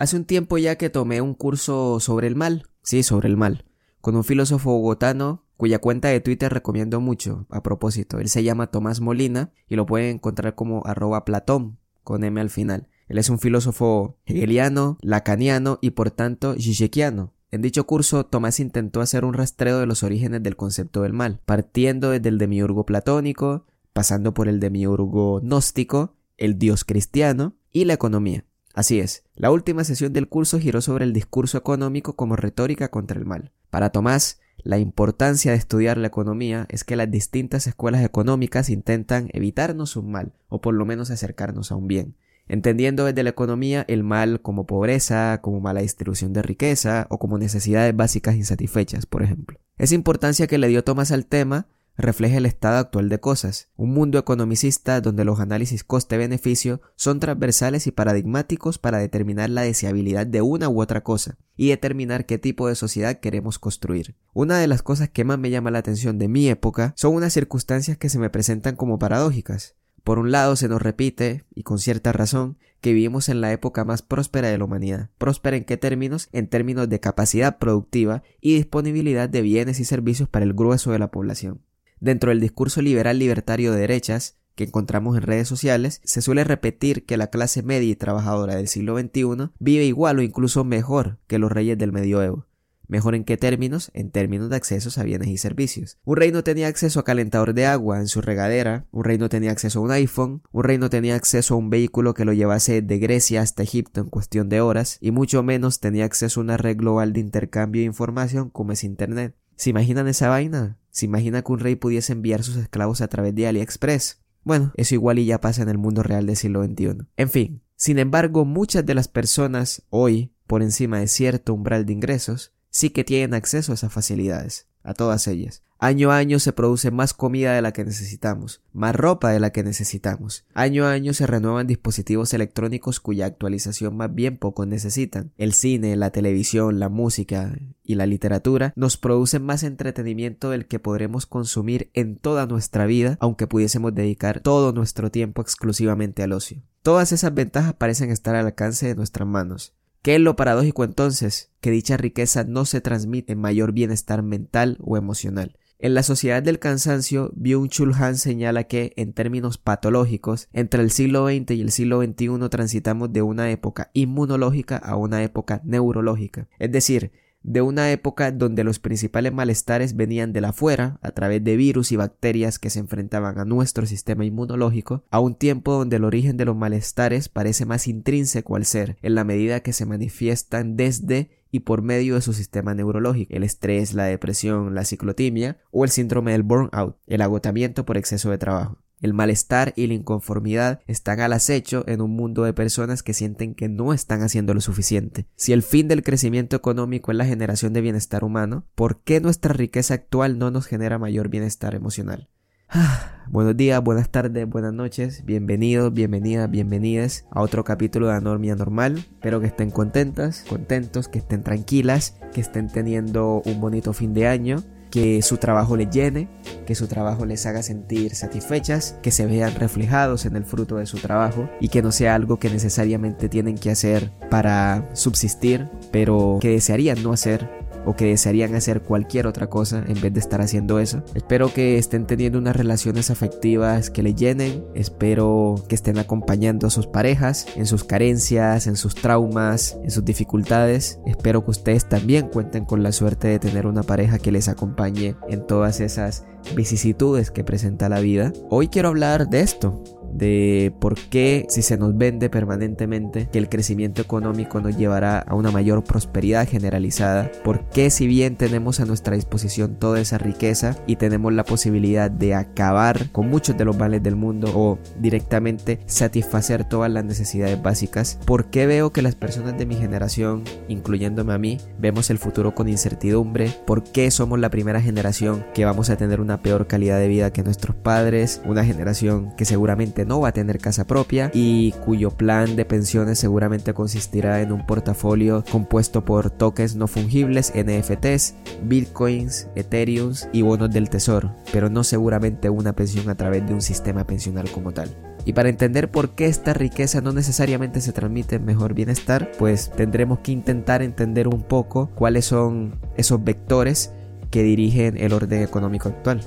Hace un tiempo ya que tomé un curso sobre el mal, sí, sobre el mal, con un filósofo bogotano cuya cuenta de Twitter recomiendo mucho, a propósito. Él se llama Tomás Molina y lo pueden encontrar como arroba platón, con M al final. Él es un filósofo hegeliano, lacaniano y por tanto zizek'iano. En dicho curso, Tomás intentó hacer un rastreo de los orígenes del concepto del mal, partiendo desde el demiurgo platónico, pasando por el demiurgo gnóstico, el dios cristiano y la economía. Así es, la última sesión del curso giró sobre el discurso económico como retórica contra el mal. Para Tomás, la importancia de estudiar la economía es que las distintas escuelas económicas intentan evitarnos un mal, o por lo menos acercarnos a un bien, entendiendo desde la economía el mal como pobreza, como mala distribución de riqueza o como necesidades básicas insatisfechas, por ejemplo. Esa importancia que le dio Tomás al tema refleja el estado actual de cosas, un mundo economicista donde los análisis coste-beneficio son transversales y paradigmáticos para determinar la deseabilidad de una u otra cosa y determinar qué tipo de sociedad queremos construir. Una de las cosas que más me llama la atención de mi época son unas circunstancias que se me presentan como paradójicas. Por un lado se nos repite, y con cierta razón, que vivimos en la época más próspera de la humanidad. ¿Próspera en qué términos? En términos de capacidad productiva y disponibilidad de bienes y servicios para el grueso de la población. Dentro del discurso liberal libertario de derechas, que encontramos en redes sociales, se suele repetir que la clase media y trabajadora del siglo XXI vive igual o incluso mejor que los reyes del medioevo. ¿Mejor en qué términos? En términos de accesos a bienes y servicios. Un rey no tenía acceso a calentador de agua en su regadera, un rey no tenía acceso a un iPhone, un rey no tenía acceso a un vehículo que lo llevase de Grecia hasta Egipto en cuestión de horas, y mucho menos tenía acceso a una red global de intercambio de información como es Internet. ¿Se imaginan esa vaina? ¿Se imagina que un rey pudiese enviar sus esclavos a través de AliExpress? Bueno, eso igual y ya pasa en el mundo real del siglo XXI. En fin, sin embargo, muchas de las personas hoy, por encima de cierto umbral de ingresos, sí que tienen acceso a esas facilidades, a todas ellas. Año a año se produce más comida de la que necesitamos, más ropa de la que necesitamos. Año a año se renuevan dispositivos electrónicos cuya actualización más bien pocos necesitan. El cine, la televisión, la música y la literatura nos producen más entretenimiento del que podremos consumir en toda nuestra vida, aunque pudiésemos dedicar todo nuestro tiempo exclusivamente al ocio. Todas esas ventajas parecen estar al alcance de nuestras manos. ¿Qué es lo paradójico entonces? Que dicha riqueza no se transmite en mayor bienestar mental o emocional. En la sociedad del cansancio, Byung-Chul señala que, en términos patológicos, entre el siglo XX y el siglo XXI transitamos de una época inmunológica a una época neurológica. Es decir, de una época donde los principales malestares venían de la afuera, a través de virus y bacterias que se enfrentaban a nuestro sistema inmunológico, a un tiempo donde el origen de los malestares parece más intrínseco al ser, en la medida que se manifiestan desde y por medio de su sistema neurológico, el estrés, la depresión, la ciclotimia o el síndrome del burnout, el agotamiento por exceso de trabajo. El malestar y la inconformidad están al acecho en un mundo de personas que sienten que no están haciendo lo suficiente. Si el fin del crecimiento económico es la generación de bienestar humano, ¿por qué nuestra riqueza actual no nos genera mayor bienestar emocional? Buenos días, buenas tardes, buenas noches, bienvenidos, bienvenidas, bienvenidas a otro capítulo de Anormia Normal. Espero que estén contentas, contentos, que estén tranquilas, que estén teniendo un bonito fin de año que su trabajo les llene, que su trabajo les haga sentir satisfechas, que se vean reflejados en el fruto de su trabajo y que no sea algo que necesariamente tienen que hacer para subsistir, pero que desearían no hacer o que desearían hacer cualquier otra cosa en vez de estar haciendo eso. Espero que estén teniendo unas relaciones afectivas que le llenen, espero que estén acompañando a sus parejas en sus carencias, en sus traumas, en sus dificultades. Espero que ustedes también cuenten con la suerte de tener una pareja que les acompañe en todas esas vicisitudes que presenta la vida. Hoy quiero hablar de esto, de por qué si se nos vende permanentemente que el crecimiento económico nos llevará a una mayor prosperidad generalizada, por qué si bien tenemos a nuestra disposición toda esa riqueza y tenemos la posibilidad de acabar con muchos de los males del mundo o directamente satisfacer todas las necesidades básicas, por qué veo que las personas de mi generación, incluyéndome a mí, vemos el futuro con incertidumbre, por qué somos la primera generación que vamos a tener una peor calidad de vida que nuestros padres, una generación que seguramente no va a tener casa propia y cuyo plan de pensiones seguramente consistirá en un portafolio compuesto por tokens no fungibles, NFTs, bitcoins, ethereums y bonos del tesoro, pero no seguramente una pensión a través de un sistema pensional como tal. Y para entender por qué esta riqueza no necesariamente se transmite en mejor bienestar, pues tendremos que intentar entender un poco cuáles son esos vectores que dirigen el orden económico actual.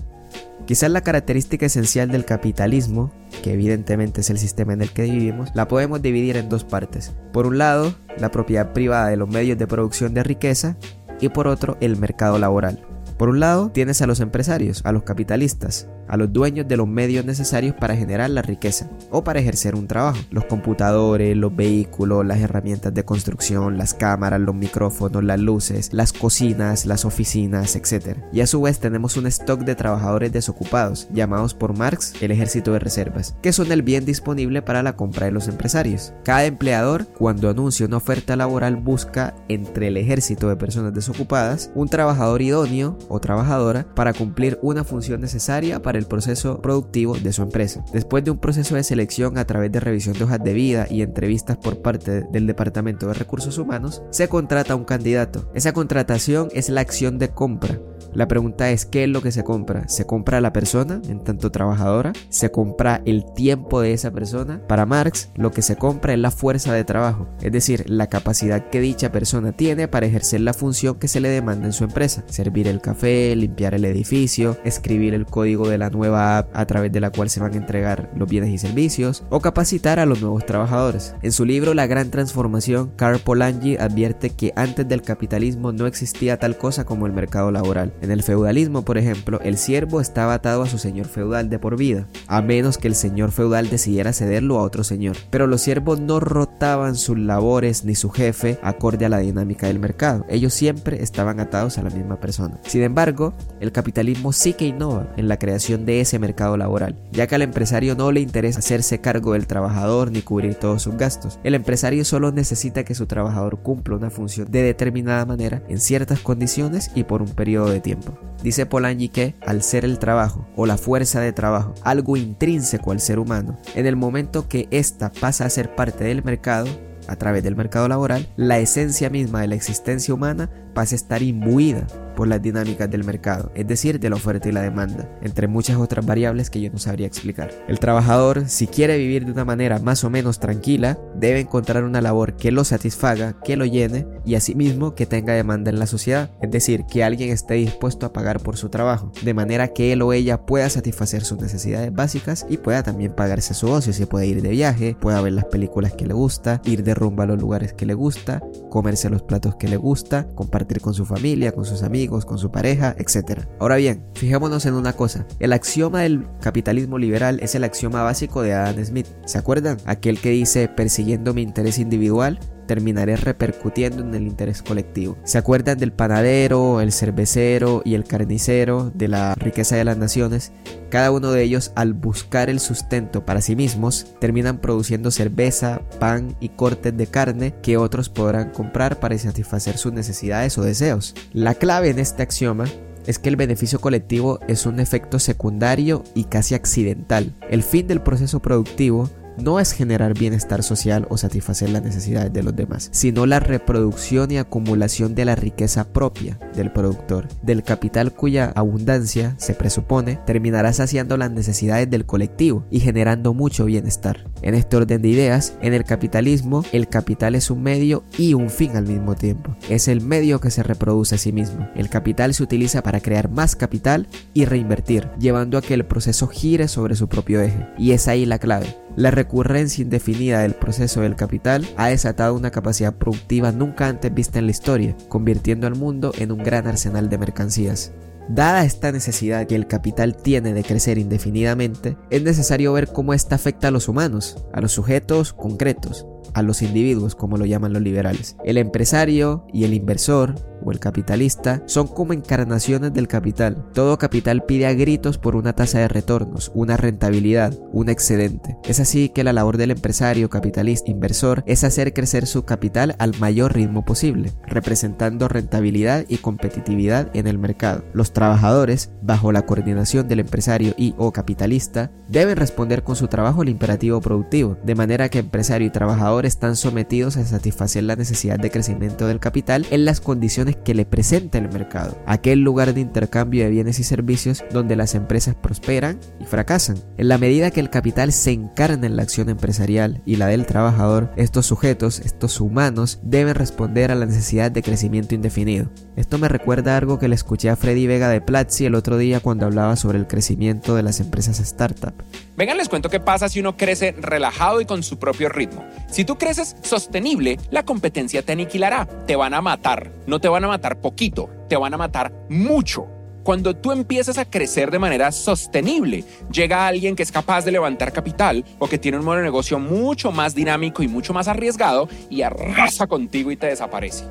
Quizás la característica esencial del capitalismo, que evidentemente es el sistema en el que vivimos, la podemos dividir en dos partes. Por un lado, la propiedad privada de los medios de producción de riqueza y por otro, el mercado laboral. Por un lado, tienes a los empresarios, a los capitalistas, a los dueños de los medios necesarios para generar la riqueza o para ejercer un trabajo. Los computadores, los vehículos, las herramientas de construcción, las cámaras, los micrófonos, las luces, las cocinas, las oficinas, etc. Y a su vez tenemos un stock de trabajadores desocupados, llamados por Marx el ejército de reservas, que son el bien disponible para la compra de los empresarios. Cada empleador, cuando anuncia una oferta laboral, busca entre el ejército de personas desocupadas un trabajador idóneo o trabajadora para cumplir una función necesaria para el proceso productivo de su empresa. Después de un proceso de selección a través de revisión de hojas de vida y entrevistas por parte del Departamento de Recursos Humanos, se contrata un candidato. Esa contratación es la acción de compra la pregunta es, ¿qué es lo que se compra? ¿Se compra la persona en tanto trabajadora? ¿Se compra el tiempo de esa persona? Para Marx, lo que se compra es la fuerza de trabajo, es decir, la capacidad que dicha persona tiene para ejercer la función que se le demanda en su empresa. Servir el café, limpiar el edificio, escribir el código de la nueva app a través de la cual se van a entregar los bienes y servicios, o capacitar a los nuevos trabajadores. En su libro La Gran Transformación, Carl Polanyi advierte que antes del capitalismo no existía tal cosa como el mercado laboral. En el feudalismo, por ejemplo, el siervo estaba atado a su señor feudal de por vida, a menos que el señor feudal decidiera cederlo a otro señor. Pero los siervos no rotaban sus labores ni su jefe acorde a la dinámica del mercado. Ellos siempre estaban atados a la misma persona. Sin embargo, el capitalismo sí que innova en la creación de ese mercado laboral, ya que al empresario no le interesa hacerse cargo del trabajador ni cubrir todos sus gastos. El empresario solo necesita que su trabajador cumpla una función de determinada manera, en ciertas condiciones y por un periodo de tiempo. Dice Polanyi que, al ser el trabajo o la fuerza de trabajo algo intrínseco al ser humano, en el momento que ésta pasa a ser parte del mercado, a través del mercado laboral, la esencia misma de la existencia humana pasa a estar imbuida por las dinámicas del mercado, es decir, de la oferta y la demanda, entre muchas otras variables que yo no sabría explicar. El trabajador, si quiere vivir de una manera más o menos tranquila, debe encontrar una labor que lo satisfaga, que lo llene y asimismo que tenga demanda en la sociedad, es decir, que alguien esté dispuesto a pagar por su trabajo, de manera que él o ella pueda satisfacer sus necesidades básicas y pueda también pagarse su ocio, si puede ir de viaje, pueda ver las películas que le gusta, ir de rumba a los lugares que le gusta, comerse los platos que le gusta, compartir con su familia, con sus amigos, con su pareja, etc. Ahora bien, fijémonos en una cosa. El axioma del capitalismo liberal es el axioma básico de Adam Smith. ¿Se acuerdan? Aquel que dice persiguiendo mi interés individual, terminaré repercutiendo en el interés colectivo. ¿Se acuerdan del panadero, el cervecero y el carnicero de la riqueza de las naciones? Cada uno de ellos al buscar el sustento para sí mismos terminan produciendo cerveza, pan y cortes de carne que otros podrán comprar para satisfacer sus necesidades o deseos. La clave en este axioma es que el beneficio colectivo es un efecto secundario y casi accidental. El fin del proceso productivo no es generar bienestar social o satisfacer las necesidades de los demás, sino la reproducción y acumulación de la riqueza propia del productor, del capital cuya abundancia, se presupone, terminará saciando las necesidades del colectivo y generando mucho bienestar. En este orden de ideas, en el capitalismo, el capital es un medio y un fin al mismo tiempo. Es el medio que se reproduce a sí mismo. El capital se utiliza para crear más capital y reinvertir, llevando a que el proceso gire sobre su propio eje. Y es ahí la clave. La recurrencia indefinida del proceso del capital ha desatado una capacidad productiva nunca antes vista en la historia, convirtiendo al mundo en un gran arsenal de mercancías. Dada esta necesidad que el capital tiene de crecer indefinidamente, es necesario ver cómo esta afecta a los humanos, a los sujetos concretos, a los individuos, como lo llaman los liberales. El empresario y el inversor o el capitalista son como encarnaciones del capital. Todo capital pide a gritos por una tasa de retornos, una rentabilidad, un excedente. Es así que la labor del empresario, capitalista, inversor es hacer crecer su capital al mayor ritmo posible, representando rentabilidad y competitividad en el mercado. Los trabajadores, bajo la coordinación del empresario y o capitalista, deben responder con su trabajo al imperativo productivo, de manera que empresario y trabajador están sometidos a satisfacer la necesidad de crecimiento del capital en las condiciones que le presenta el mercado, aquel lugar de intercambio de bienes y servicios donde las empresas prosperan y fracasan. En la medida que el capital se encarna en la acción empresarial y la del trabajador, estos sujetos, estos humanos, deben responder a la necesidad de crecimiento indefinido. Esto me recuerda algo que le escuché a Freddy Vega de Platzi el otro día cuando hablaba sobre el crecimiento de las empresas startup. Vengan, les cuento qué pasa si uno crece relajado y con su propio ritmo. Si tú creces sostenible, la competencia te aniquilará. Te van a matar. No te van a matar poquito, te van a matar mucho. Cuando tú empiezas a crecer de manera sostenible, llega alguien que es capaz de levantar capital o que tiene un modelo de negocio mucho más dinámico y mucho más arriesgado y arrasa contigo y te desaparece.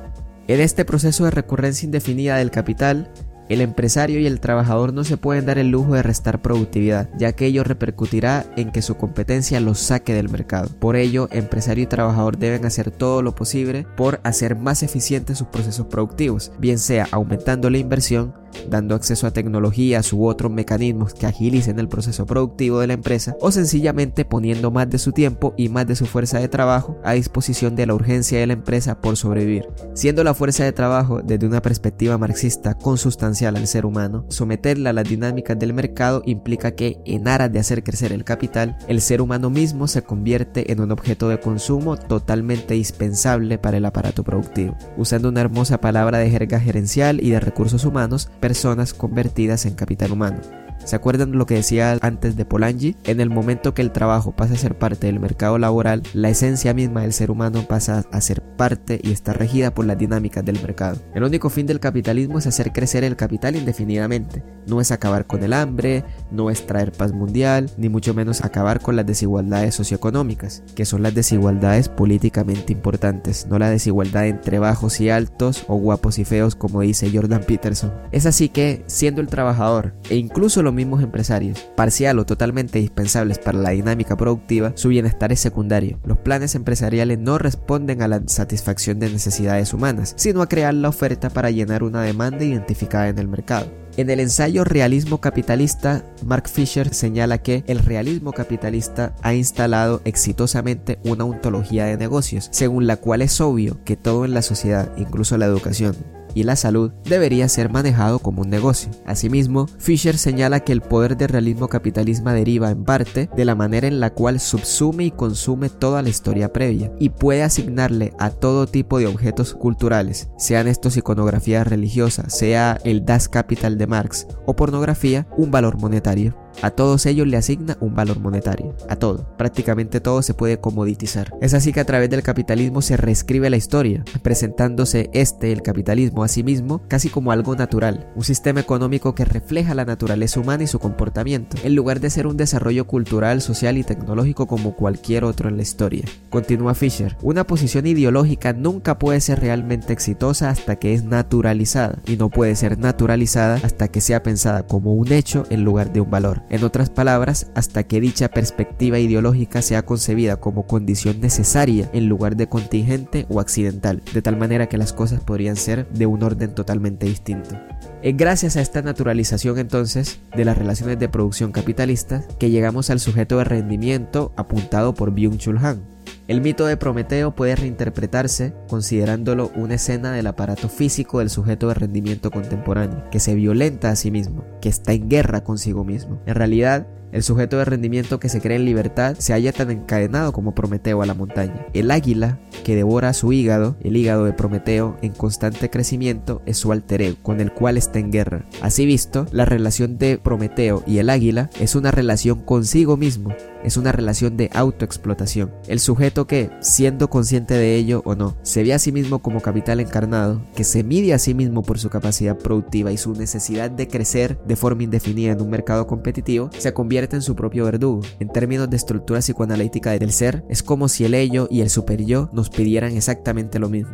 En este proceso de recurrencia indefinida del capital, el empresario y el trabajador no se pueden dar el lujo de restar productividad, ya que ello repercutirá en que su competencia los saque del mercado. Por ello, empresario y trabajador deben hacer todo lo posible por hacer más eficientes sus procesos productivos, bien sea aumentando la inversión, dando acceso a tecnologías u otros mecanismos que agilicen el proceso productivo de la empresa o sencillamente poniendo más de su tiempo y más de su fuerza de trabajo a disposición de la urgencia de la empresa por sobrevivir. Siendo la fuerza de trabajo desde una perspectiva marxista consustancial al ser humano, someterla a las dinámicas del mercado implica que, en aras de hacer crecer el capital, el ser humano mismo se convierte en un objeto de consumo totalmente dispensable para el aparato productivo. Usando una hermosa palabra de jerga gerencial y de recursos humanos, personas convertidas en capital humano. ¿Se acuerdan lo que decía antes de Polanyi? En el momento que el trabajo pasa a ser parte del mercado laboral, la esencia misma del ser humano pasa a ser parte y está regida por las dinámicas del mercado. El único fin del capitalismo es hacer crecer el capital indefinidamente. No es acabar con el hambre, no es traer paz mundial, ni mucho menos acabar con las desigualdades socioeconómicas, que son las desigualdades políticamente importantes, no la desigualdad entre bajos y altos o guapos y feos como dice Jordan Peterson. Es así que, siendo el trabajador e incluso lo mismos empresarios, parcial o totalmente dispensables para la dinámica productiva, su bienestar es secundario. Los planes empresariales no responden a la satisfacción de necesidades humanas, sino a crear la oferta para llenar una demanda identificada en el mercado. En el ensayo Realismo Capitalista, Mark Fisher señala que el realismo capitalista ha instalado exitosamente una ontología de negocios, según la cual es obvio que todo en la sociedad, incluso la educación, y la salud debería ser manejado como un negocio. Asimismo, Fisher señala que el poder del realismo capitalismo deriva en parte de la manera en la cual subsume y consume toda la historia previa y puede asignarle a todo tipo de objetos culturales, sean estos iconografía religiosa, sea el Das Kapital de Marx o pornografía, un valor monetario. A todos ellos le asigna un valor monetario. A todo. Prácticamente todo se puede comoditizar. Es así que a través del capitalismo se reescribe la historia, presentándose este, el capitalismo, a sí mismo casi como algo natural, un sistema económico que refleja la naturaleza humana y su comportamiento, en lugar de ser un desarrollo cultural, social y tecnológico como cualquier otro en la historia. Continúa Fisher, una posición ideológica nunca puede ser realmente exitosa hasta que es naturalizada, y no puede ser naturalizada hasta que sea pensada como un hecho en lugar de un valor. En otras palabras, hasta que dicha perspectiva ideológica sea concebida como condición necesaria en lugar de contingente o accidental, de tal manera que las cosas podrían ser de un orden totalmente distinto. Es gracias a esta naturalización entonces de las relaciones de producción capitalistas que llegamos al sujeto de rendimiento apuntado por Byung-Chul Han. El mito de Prometeo puede reinterpretarse considerándolo una escena del aparato físico del sujeto de rendimiento contemporáneo, que se violenta a sí mismo, que está en guerra consigo mismo. En realidad, el sujeto de rendimiento que se cree en libertad se halla tan encadenado como Prometeo a la montaña. El águila que devora su hígado, el hígado de Prometeo en constante crecimiento, es su alter ego, con el cual está en guerra. Así visto, la relación de Prometeo y el águila es una relación consigo mismo, es una relación de autoexplotación. El sujeto que, siendo consciente de ello o no, se ve a sí mismo como capital encarnado, que se mide a sí mismo por su capacidad productiva y su necesidad de crecer de forma indefinida en un mercado competitivo, se convierte en su propio verdugo. En términos de estructura psicoanalítica del ser, es como si el ello y el super yo nos pidieran exactamente lo mismo.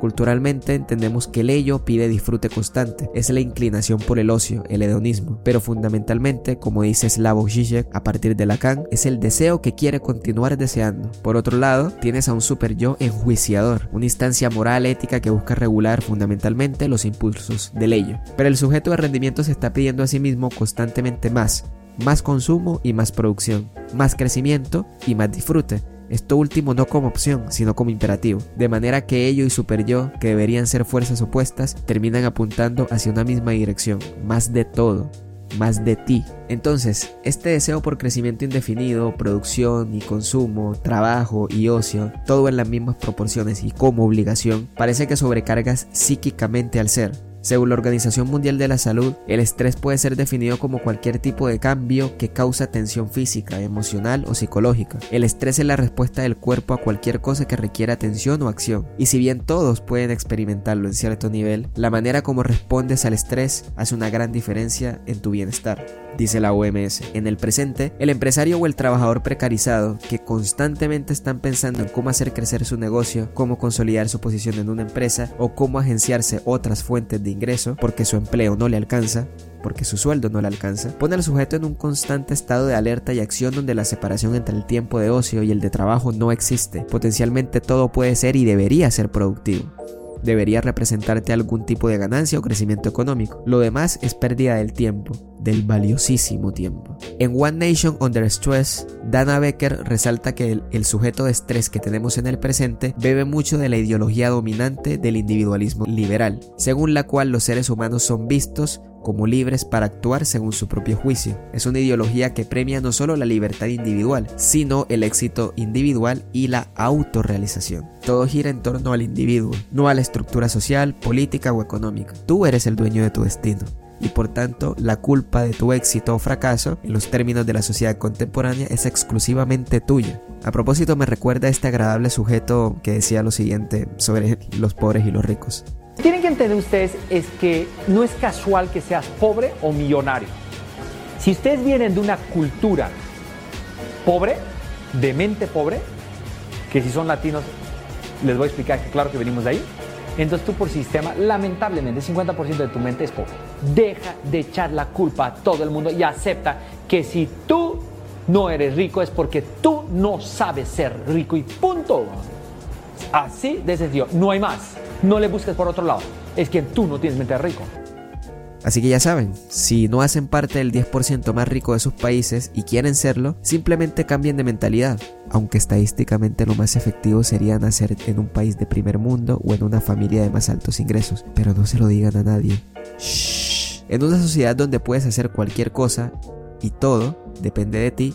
Culturalmente entendemos que el ello pide disfrute constante, es la inclinación por el ocio, el hedonismo, pero fundamentalmente, como dice Slavoj Žižek a partir de Lacan, es el deseo que quiere continuar deseando. Por otro lado, tienes a un super yo enjuiciador, una instancia moral ética que busca regular fundamentalmente los impulsos del ello. Pero el sujeto de rendimiento se está pidiendo a sí mismo constantemente más, más consumo y más producción, más crecimiento y más disfrute. esto último no como opción, sino como imperativo, de manera que ello y super yo, que deberían ser fuerzas opuestas, terminan apuntando hacia una misma dirección, más de todo, más de ti. Entonces, este deseo por crecimiento indefinido, producción y consumo, trabajo y ocio, todo en las mismas proporciones y como obligación, parece que sobrecargas psíquicamente al ser, según la Organización Mundial de la Salud, el estrés puede ser definido como cualquier tipo de cambio que causa tensión física, emocional o psicológica. El estrés es la respuesta del cuerpo a cualquier cosa que requiera atención o acción. Y si bien todos pueden experimentarlo en cierto nivel, la manera como respondes al estrés hace una gran diferencia en tu bienestar dice la OMS. En el presente, el empresario o el trabajador precarizado que constantemente están pensando en cómo hacer crecer su negocio, cómo consolidar su posición en una empresa o cómo agenciarse otras fuentes de ingreso porque su empleo no le alcanza, porque su sueldo no le alcanza, pone al sujeto en un constante estado de alerta y acción donde la separación entre el tiempo de ocio y el de trabajo no existe. Potencialmente todo puede ser y debería ser productivo debería representarte algún tipo de ganancia o crecimiento económico. Lo demás es pérdida del tiempo, del valiosísimo tiempo. En One Nation Under Stress, Dana Becker resalta que el, sujeto de estrés que tenemos en el presente bebe mucho de la ideología dominante del individualismo liberal, según la cual los seres humanos son vistos como libres para actuar según su propio juicio. Es una ideología que premia no solo la libertad individual, sino el éxito individual y la autorrealización. Todo gira en torno al individuo, no a la estructura social, política o económica. Tú eres el dueño de tu destino y por tanto la culpa de tu éxito o fracaso en los términos de la sociedad contemporánea es exclusivamente tuya. A propósito me recuerda este agradable sujeto que decía lo siguiente sobre los pobres y los ricos tienen que entender ustedes es que no es casual que seas pobre o millonario. Si ustedes vienen de una cultura pobre, de mente pobre, que si son latinos, les voy a explicar que claro que venimos de ahí, entonces tú por sistema, lamentablemente, 50% de tu mente es pobre. Deja de echar la culpa a todo el mundo y acepta que si tú no eres rico es porque tú no sabes ser rico y punto. Así de sencillo, no hay más. No le busques por otro lado. Es que tú no tienes mente rico. Así que ya saben, si no hacen parte del 10% más rico de sus países y quieren serlo, simplemente cambien de mentalidad, aunque estadísticamente lo más efectivo sería nacer en un país de primer mundo o en una familia de más altos ingresos, pero no se lo digan a nadie. Shh. En una sociedad donde puedes hacer cualquier cosa y todo depende de ti,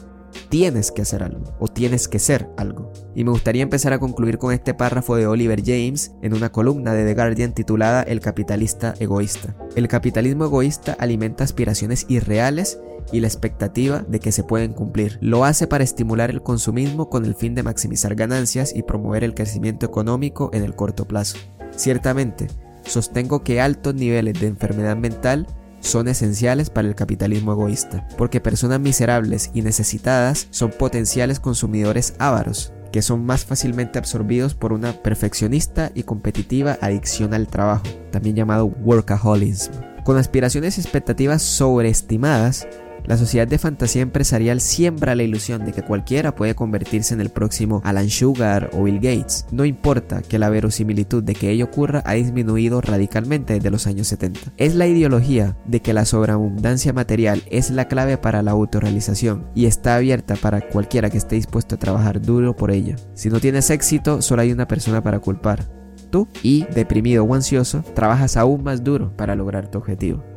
tienes que hacer algo o tienes que ser algo. Y me gustaría empezar a concluir con este párrafo de Oliver James en una columna de The Guardian titulada El capitalista egoísta. El capitalismo egoísta alimenta aspiraciones irreales y la expectativa de que se pueden cumplir. Lo hace para estimular el consumismo con el fin de maximizar ganancias y promover el crecimiento económico en el corto plazo. Ciertamente, sostengo que altos niveles de enfermedad mental son esenciales para el capitalismo egoísta, porque personas miserables y necesitadas son potenciales consumidores ávaros, que son más fácilmente absorbidos por una perfeccionista y competitiva adicción al trabajo, también llamado workaholism. Con aspiraciones y expectativas sobreestimadas, la sociedad de fantasía empresarial siembra la ilusión de que cualquiera puede convertirse en el próximo Alan Sugar o Bill Gates. No importa que la verosimilitud de que ello ocurra ha disminuido radicalmente desde los años 70. Es la ideología de que la sobreabundancia material es la clave para la autorrealización y está abierta para cualquiera que esté dispuesto a trabajar duro por ella. Si no tienes éxito, solo hay una persona para culpar. Tú, y deprimido o ansioso, trabajas aún más duro para lograr tu objetivo.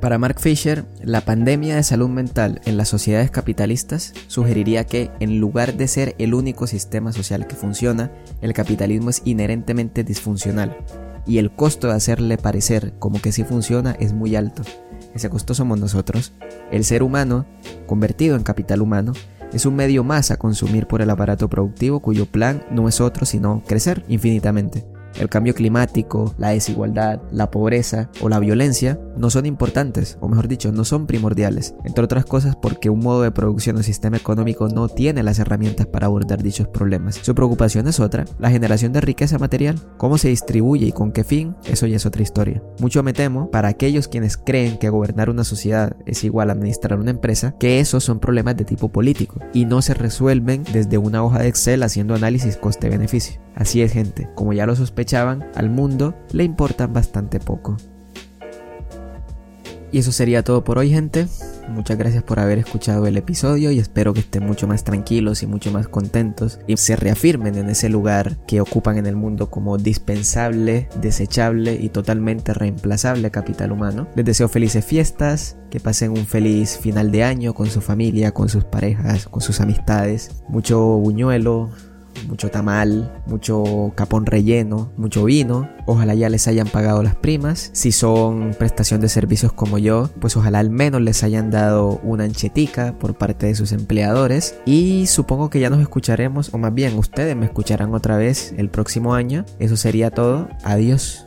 Para Mark Fisher, la pandemia de salud mental en las sociedades capitalistas sugeriría que, en lugar de ser el único sistema social que funciona, el capitalismo es inherentemente disfuncional, y el costo de hacerle parecer como que sí funciona es muy alto. Ese costo somos nosotros. El ser humano, convertido en capital humano, es un medio más a consumir por el aparato productivo cuyo plan no es otro sino crecer infinitamente. El cambio climático, la desigualdad, la pobreza o la violencia no son importantes, o mejor dicho, no son primordiales, entre otras cosas porque un modo de producción o sistema económico no tiene las herramientas para abordar dichos problemas. Su preocupación es otra, la generación de riqueza material. Cómo se distribuye y con qué fin, eso ya es otra historia. Mucho me temo, para aquellos quienes creen que gobernar una sociedad es igual a administrar una empresa, que esos son problemas de tipo político y no se resuelven desde una hoja de Excel haciendo análisis coste-beneficio. Así es gente, como ya lo al mundo le importan bastante poco. Y eso sería todo por hoy gente. muchas gracias por haber escuchado el episodio y espero que estén mucho más tranquilos y mucho más contentos y se reafirmen en ese lugar que ocupan en el mundo como dispensable, desechable y totalmente reemplazable capital humano. Les deseo felices fiestas, que pasen un feliz final de año con su familia, con sus parejas, con sus amistades, mucho buñuelo, mucho tamal, mucho capón relleno, mucho vino. Ojalá ya les hayan pagado las primas. Si son prestación de servicios como yo, pues ojalá al menos les hayan dado una anchetica por parte de sus empleadores. Y supongo que ya nos escucharemos, o más bien ustedes me escucharán otra vez el próximo año. Eso sería todo. Adiós.